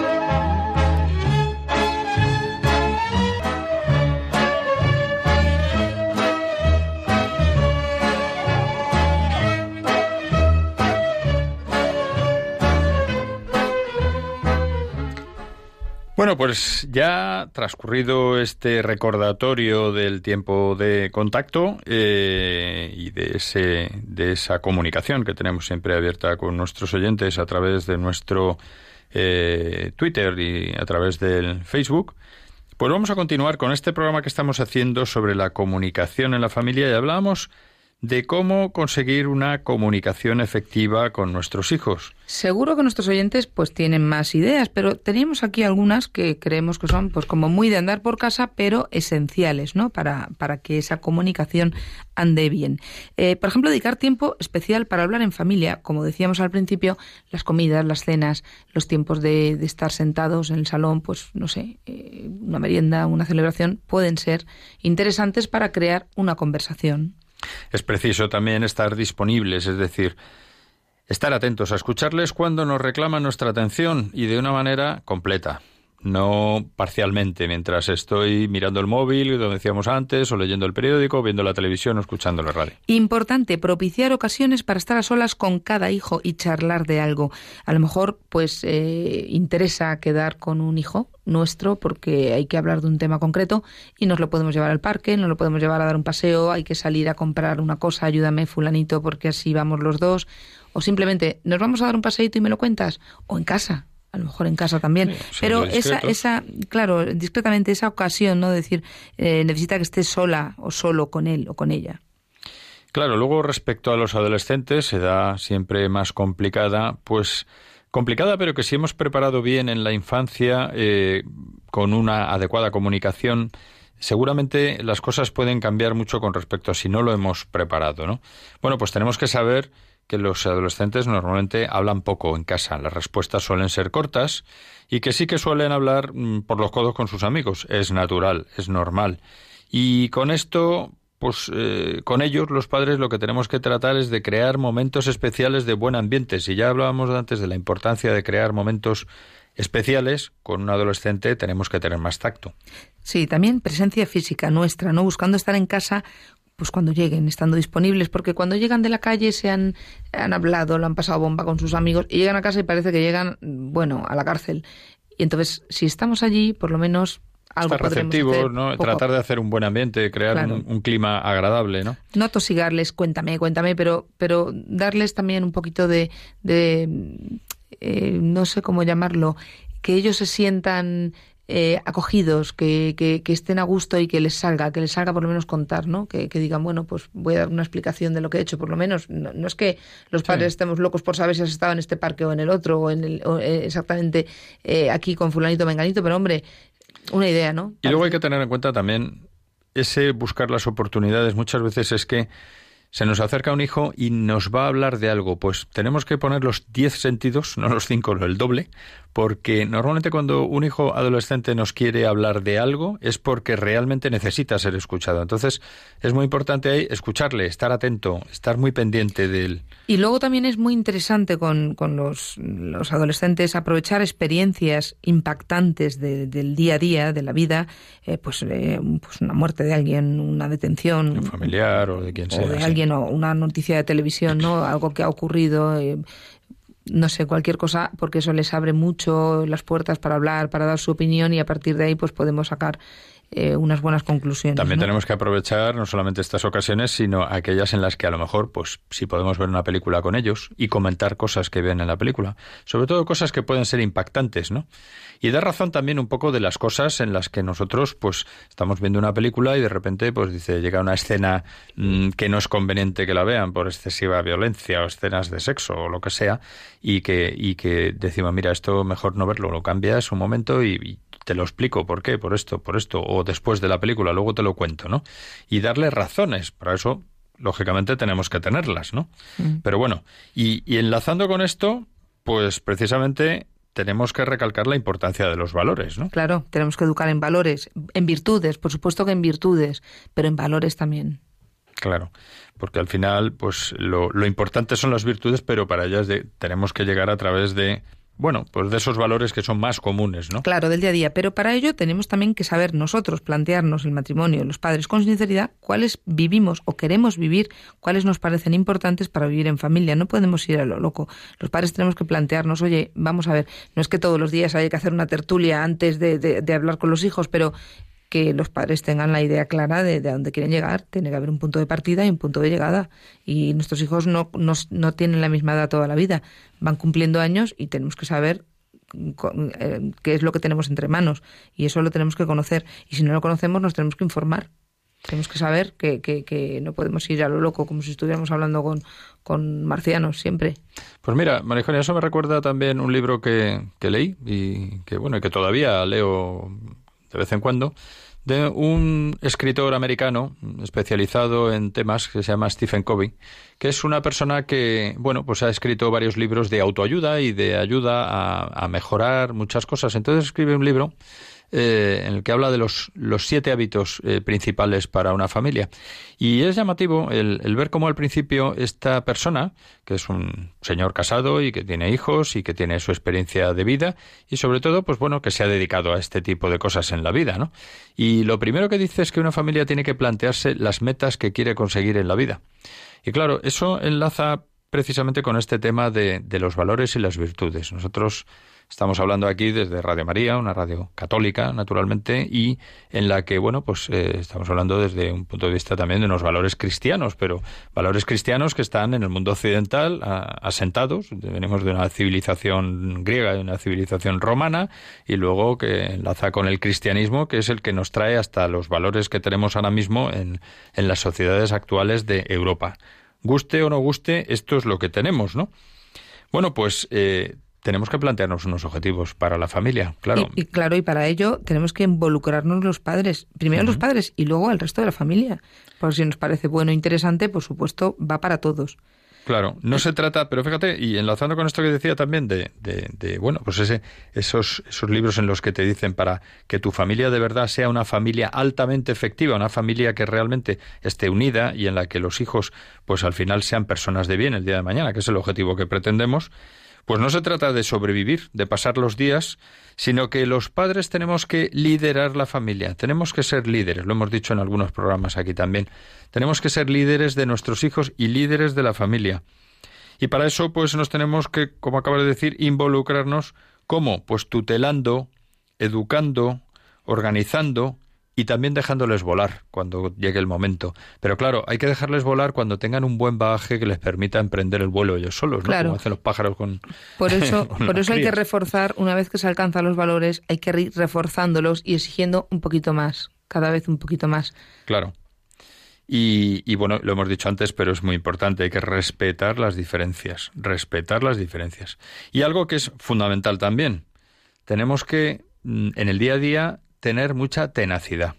S2: Bueno, pues ya transcurrido este recordatorio del tiempo de contacto eh, y de, ese, de esa comunicación que tenemos siempre abierta con nuestros oyentes a través de nuestro eh, Twitter y a través del Facebook, pues vamos a continuar con este programa que estamos haciendo sobre la comunicación en la familia. Y hablábamos de cómo conseguir una comunicación efectiva con nuestros hijos.
S3: Seguro que nuestros oyentes pues tienen más ideas, pero teníamos aquí algunas que creemos que son pues como muy de andar por casa, pero esenciales, ¿no? Para, para que esa comunicación ande bien. Eh, por ejemplo, dedicar tiempo especial para hablar en familia, como decíamos al principio, las comidas, las cenas, los tiempos de, estar sentados en el salón, pues no sé, eh, una merienda, una celebración, pueden ser interesantes para crear una conversación.
S2: Es preciso también estar disponibles, es decir, estar atentos a escucharles cuando nos reclaman nuestra atención y de una manera completa no parcialmente, mientras estoy mirando el móvil, como decíamos antes, o leyendo el periódico, viendo la televisión o escuchando la radio.
S3: Importante, propiciar ocasiones para estar a solas con cada hijo y charlar de algo. A lo mejor, pues, eh, interesa quedar con un hijo nuestro porque hay que hablar de un tema concreto y nos lo podemos llevar al parque, nos lo podemos llevar a dar un paseo, hay que salir a comprar una cosa, ayúdame fulanito porque así vamos los dos, o simplemente nos vamos a dar un paseito y me lo cuentas, o en casa, a lo mejor en casa también. Pero esa, esa, claro, discretamente esa ocasión, ¿no? decir, eh, necesita que esté sola o solo con él o con ella.
S2: Claro, luego respecto a los adolescentes se da siempre más complicada, pues complicada, pero que si hemos preparado bien en la infancia eh, con una adecuada comunicación, seguramente las cosas pueden cambiar mucho con respecto a si no lo hemos preparado, ¿no? Bueno, pues tenemos que saber que los adolescentes normalmente hablan poco en casa. Las respuestas suelen ser cortas y que sí que suelen hablar mm, por los codos con sus amigos. Es natural, es normal. Y con esto, pues eh, con ellos los padres lo que tenemos que tratar es de crear momentos especiales de buen ambiente. Si ya hablábamos antes de la importancia de crear momentos especiales, con un adolescente tenemos que tener más tacto.
S3: Sí, también presencia física nuestra, ¿no? Buscando estar en casa pues cuando lleguen, estando disponibles, porque cuando llegan de la calle se han, han hablado, lo han pasado bomba con sus amigos y llegan a casa y parece que llegan, bueno, a la cárcel. Y entonces, si estamos allí, por lo menos algo
S2: Estar receptivos, ¿no? Tratar de hacer un buen ambiente, crear un, clima agradable, ¿no?
S3: No tosigarles, cuéntame, cuéntame, pero, pero darles también un poquito de, de eh, no sé cómo llamarlo, que ellos se sientan eh, acogidos, que, que, estén a gusto y que les salga, que les salga por lo menos contar, ¿no? Que, digan, bueno, pues voy a dar una explicación de lo que he hecho, por lo menos. No, es que los padres estemos locos por saber si has estado en este parque o en el otro, o, en el, eh, exactamente eh, aquí con fulanito menganito, pero hombre, una idea, ¿no?
S2: Y luego hay que tener en cuenta también ese buscar las oportunidades. Muchas veces es que se nos acerca un hijo y nos va a hablar de algo, pues tenemos que poner los diez sentidos, no los cinco, el doble, porque normalmente cuando un hijo adolescente nos quiere hablar de algo es porque realmente necesita ser escuchado. Entonces es muy importante ahí escucharle, estar atento, estar muy pendiente de él.
S3: Y luego también es muy interesante con, con los, los, adolescentes aprovechar experiencias impactantes del día a día, de la vida, eh, pues, eh, pues, una muerte de alguien, una detención.
S2: Un familiar o de quien sea.
S3: O de una noticia de televisión, ¿no? Algo que ha ocurrido. Eh, no sé, cualquier cosa, porque eso les abre mucho las puertas para hablar, para dar su opinión y a partir de ahí pues podemos sacar eh, unas buenas conclusiones.
S2: También tenemos que aprovechar no solamente estas ocasiones, sino aquellas en las que a lo mejor, pues, si podemos ver una película con ellos y comentar cosas que ven en la película, sobre todo cosas que pueden ser impactantes, ¿no? Y dar razón también un poco de las cosas en las que nosotros, pues, estamos viendo una película y de repente, pues, dice, llega una escena mm, que no es conveniente que la vean por excesiva violencia o escenas de sexo o lo que sea, y que, y que decimos, mira, esto mejor no verlo, lo cambias un momento y te lo explico por qué, por esto, por esto, o después de la película, luego te lo cuento, ¿no? Y darle razones, para eso, lógicamente, tenemos que tenerlas, ¿no? Mm. Pero bueno, y, y enlazando con esto, pues precisamente tenemos que recalcar la importancia de los valores, ¿no?
S3: Claro, tenemos que educar en valores, en virtudes, por supuesto que en virtudes, pero en valores también.
S2: Claro, porque al final, pues lo, lo importante son las virtudes, pero para ellas de, tenemos que llegar a través de bueno, pues de esos valores que son más comunes, ¿no?
S3: Claro, del día a día. Pero para ello tenemos también que saber nosotros, plantearnos el matrimonio, los padres, con sinceridad, cuáles vivimos o queremos vivir, cuáles nos parecen importantes para vivir en familia. No podemos ir a lo loco. Los padres tenemos que plantearnos, oye, vamos a ver, no es que todos los días haya que hacer una tertulia antes de, de hablar con los hijos, pero que los padres tengan la idea clara de, de, dónde quieren llegar. Tiene que haber un punto de partida y un punto de llegada. Y nuestros hijos no, no, no tienen la misma edad toda la vida. Van cumpliendo años y tenemos que saber eh, qué es lo que tenemos entre manos. Y eso lo tenemos que conocer. Y si no lo conocemos, nos tenemos que informar. Tenemos que saber que, que, que no podemos ir a lo loco como si estuviéramos hablando con, con marcianos siempre.
S2: Pues mira, María eso me recuerda también un libro que, que leí y que, bueno, y que todavía leo de vez en cuando, de un escritor americano especializado en temas que se llama Stephen Covey, que es una persona que, bueno, pues ha escrito varios libros de autoayuda y de ayuda a, a mejorar muchas cosas. Entonces escribe un libro eh, en el que habla de los, los siete hábitos eh, principales para una familia. Y es llamativo el, el, ver cómo al principio esta persona, que es un señor casado y que tiene hijos y que tiene su experiencia de vida, y sobre todo, pues bueno, que se ha dedicado a este tipo de cosas en la vida, ¿no? Y lo primero que dice es que una familia tiene que plantearse las metas que quiere conseguir en la vida. Y claro, eso enlaza precisamente con este tema de, de los valores y las virtudes. Nosotros Estamos hablando aquí desde Radio María, una radio católica, naturalmente, y en la que, bueno, pues eh, estamos hablando desde un punto de vista también de unos valores cristianos, pero valores cristianos que están en el mundo occidental asentados. Venimos de una civilización griega, de una civilización romana, y luego que enlaza con el cristianismo, que es el que nos trae hasta los valores que tenemos ahora mismo en, en las sociedades actuales de Europa. Guste o no guste, esto es lo que tenemos, ¿no? Bueno, pues eh, tenemos que plantearnos unos objetivos para la familia, claro.
S3: Y, y claro, y para ello tenemos que involucrarnos los padres, primero uh -huh. los padres y luego al resto de la familia. Por si nos parece bueno e interesante, por supuesto, va para todos.
S2: Claro, no se trata, pero fíjate, y enlazando con esto que decía también de, de, de, bueno, pues ese, esos, esos libros en los que te dicen para que tu familia de verdad sea una familia altamente efectiva, una familia que realmente esté unida y en la que los hijos, pues al final sean personas de bien el día de mañana, que es el objetivo que pretendemos, pues no se trata de sobrevivir, de pasar los días, sino que los padres tenemos que liderar la familia, tenemos que ser líderes, lo hemos dicho en algunos programas aquí también, tenemos que ser líderes de nuestros hijos y líderes de la familia. Y para eso, pues nos tenemos que, como acabas de decir, involucrarnos, ¿cómo? Pues tutelando, educando, organizando y también dejándoles volar cuando llegue el momento. Pero claro, hay que dejarles volar cuando tengan un buen bagaje que les permita emprender el vuelo ellos solos, ¿no?
S3: Claro.
S2: Como hacen los pájaros con.
S3: Por *laughs* eso,
S2: con
S3: por eso hay que reforzar, una vez que se alcanzan los valores, hay que ir reforzándolos y exigiendo un poquito más, cada vez un poquito más.
S2: Claro. Y, y, bueno, lo hemos dicho antes, pero es muy importante, hay que respetar las diferencias, respetar las diferencias. Y algo que es fundamental también, tenemos que mm, en el día a día tener mucha tenacidad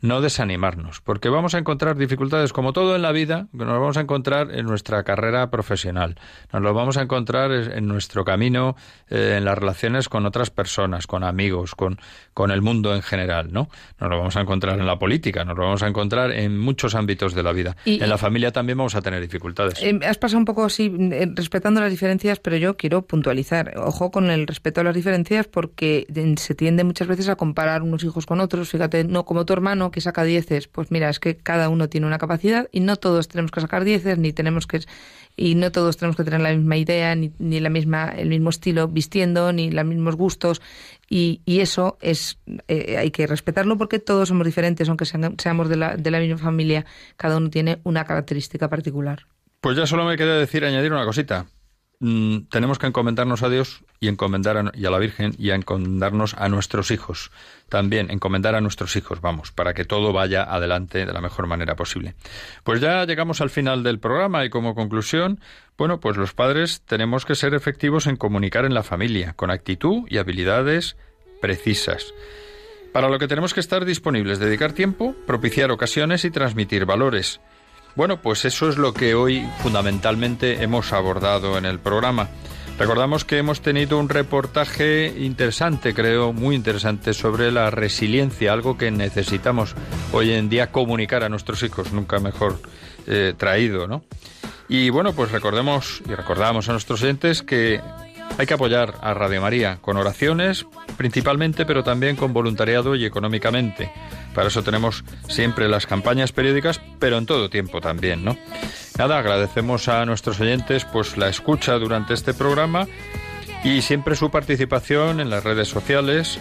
S2: no desanimarnos, porque vamos a encontrar dificultades como todo en la vida, que nos vamos a encontrar en nuestra carrera profesional, nos lo vamos a encontrar en nuestro camino, eh, en las relaciones con otras personas, con amigos, con, con el mundo en general, ¿no? Nos lo vamos a encontrar en la política, nos lo vamos a encontrar en muchos ámbitos de la vida.
S3: Y-
S2: en la familia también vamos a tener dificultades.
S3: Eh, has pasado un poco así, eh, respetando las diferencias, pero yo quiero puntualizar. Ojo con el respeto a las diferencias, porque se tiende muchas veces a comparar unos hijos con otros. Fíjate, no como tu hermano que saca dieces. Pues mira, es que cada uno tiene una capacidad y no todos tenemos que sacar dieces, ni tenemos que y no todos tenemos que tener la misma idea, ni, ni la misma, el mismo estilo vistiendo, ni los mismos gustos. Y, y eso es eh, hay que respetarlo porque todos somos diferentes, aunque seamos de la, de la misma familia. Cada uno tiene una característica particular.
S2: Pues ya solo me queda decir, añadir una cosita. Mm, tenemos que encomendarnos a Dios y encomendar a, y a la Virgen y a encomendarnos a nuestros hijos. También encomendar a nuestros hijos, vamos, para que todo vaya adelante de la mejor manera posible. Pues ya llegamos al final del programa y como conclusión, bueno, pues los padres tenemos que ser efectivos en comunicar en la familia, con actitud y habilidades precisas. Para lo que tenemos que estar disponibles, dedicar tiempo, propiciar ocasiones y transmitir valores. Bueno, pues eso es lo que hoy fundamentalmente hemos abordado en el programa. Recordamos que hemos tenido un reportaje interesante, creo, muy interesante, sobre la resiliencia, algo que necesitamos hoy en día comunicar a nuestros hijos, nunca mejor eh, traído, ¿no? Y bueno, pues recordemos y recordamos a nuestros oyentes que Hay que apoyar a Radio María con oraciones principalmente, pero también con voluntariado y económicamente. Para eso tenemos siempre las campañas periódicas, pero en todo tiempo también, ¿no? Nada, agradecemos a nuestros oyentes pues la escucha durante este programa y siempre su participación en las redes sociales.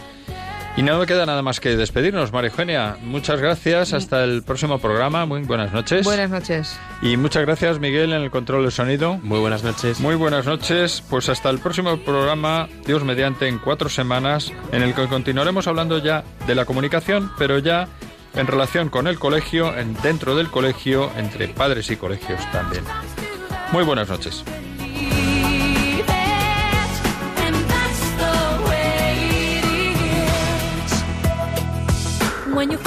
S2: Y no me queda nada más que despedirnos, María Eugenia. Muchas gracias. Hasta el próximo programa. Muy buenas noches.
S3: Buenas noches.
S2: Y muchas gracias, Miguel, en el control del sonido.
S9: Muy buenas noches.
S2: Muy buenas noches. Pues hasta el próximo programa, Dios mediante, en cuatro semanas, en el que continuaremos hablando ya de la comunicación, pero ya en relación con el colegio, en, dentro del colegio, entre padres y colegios también. Muy buenas noches.
S1: When you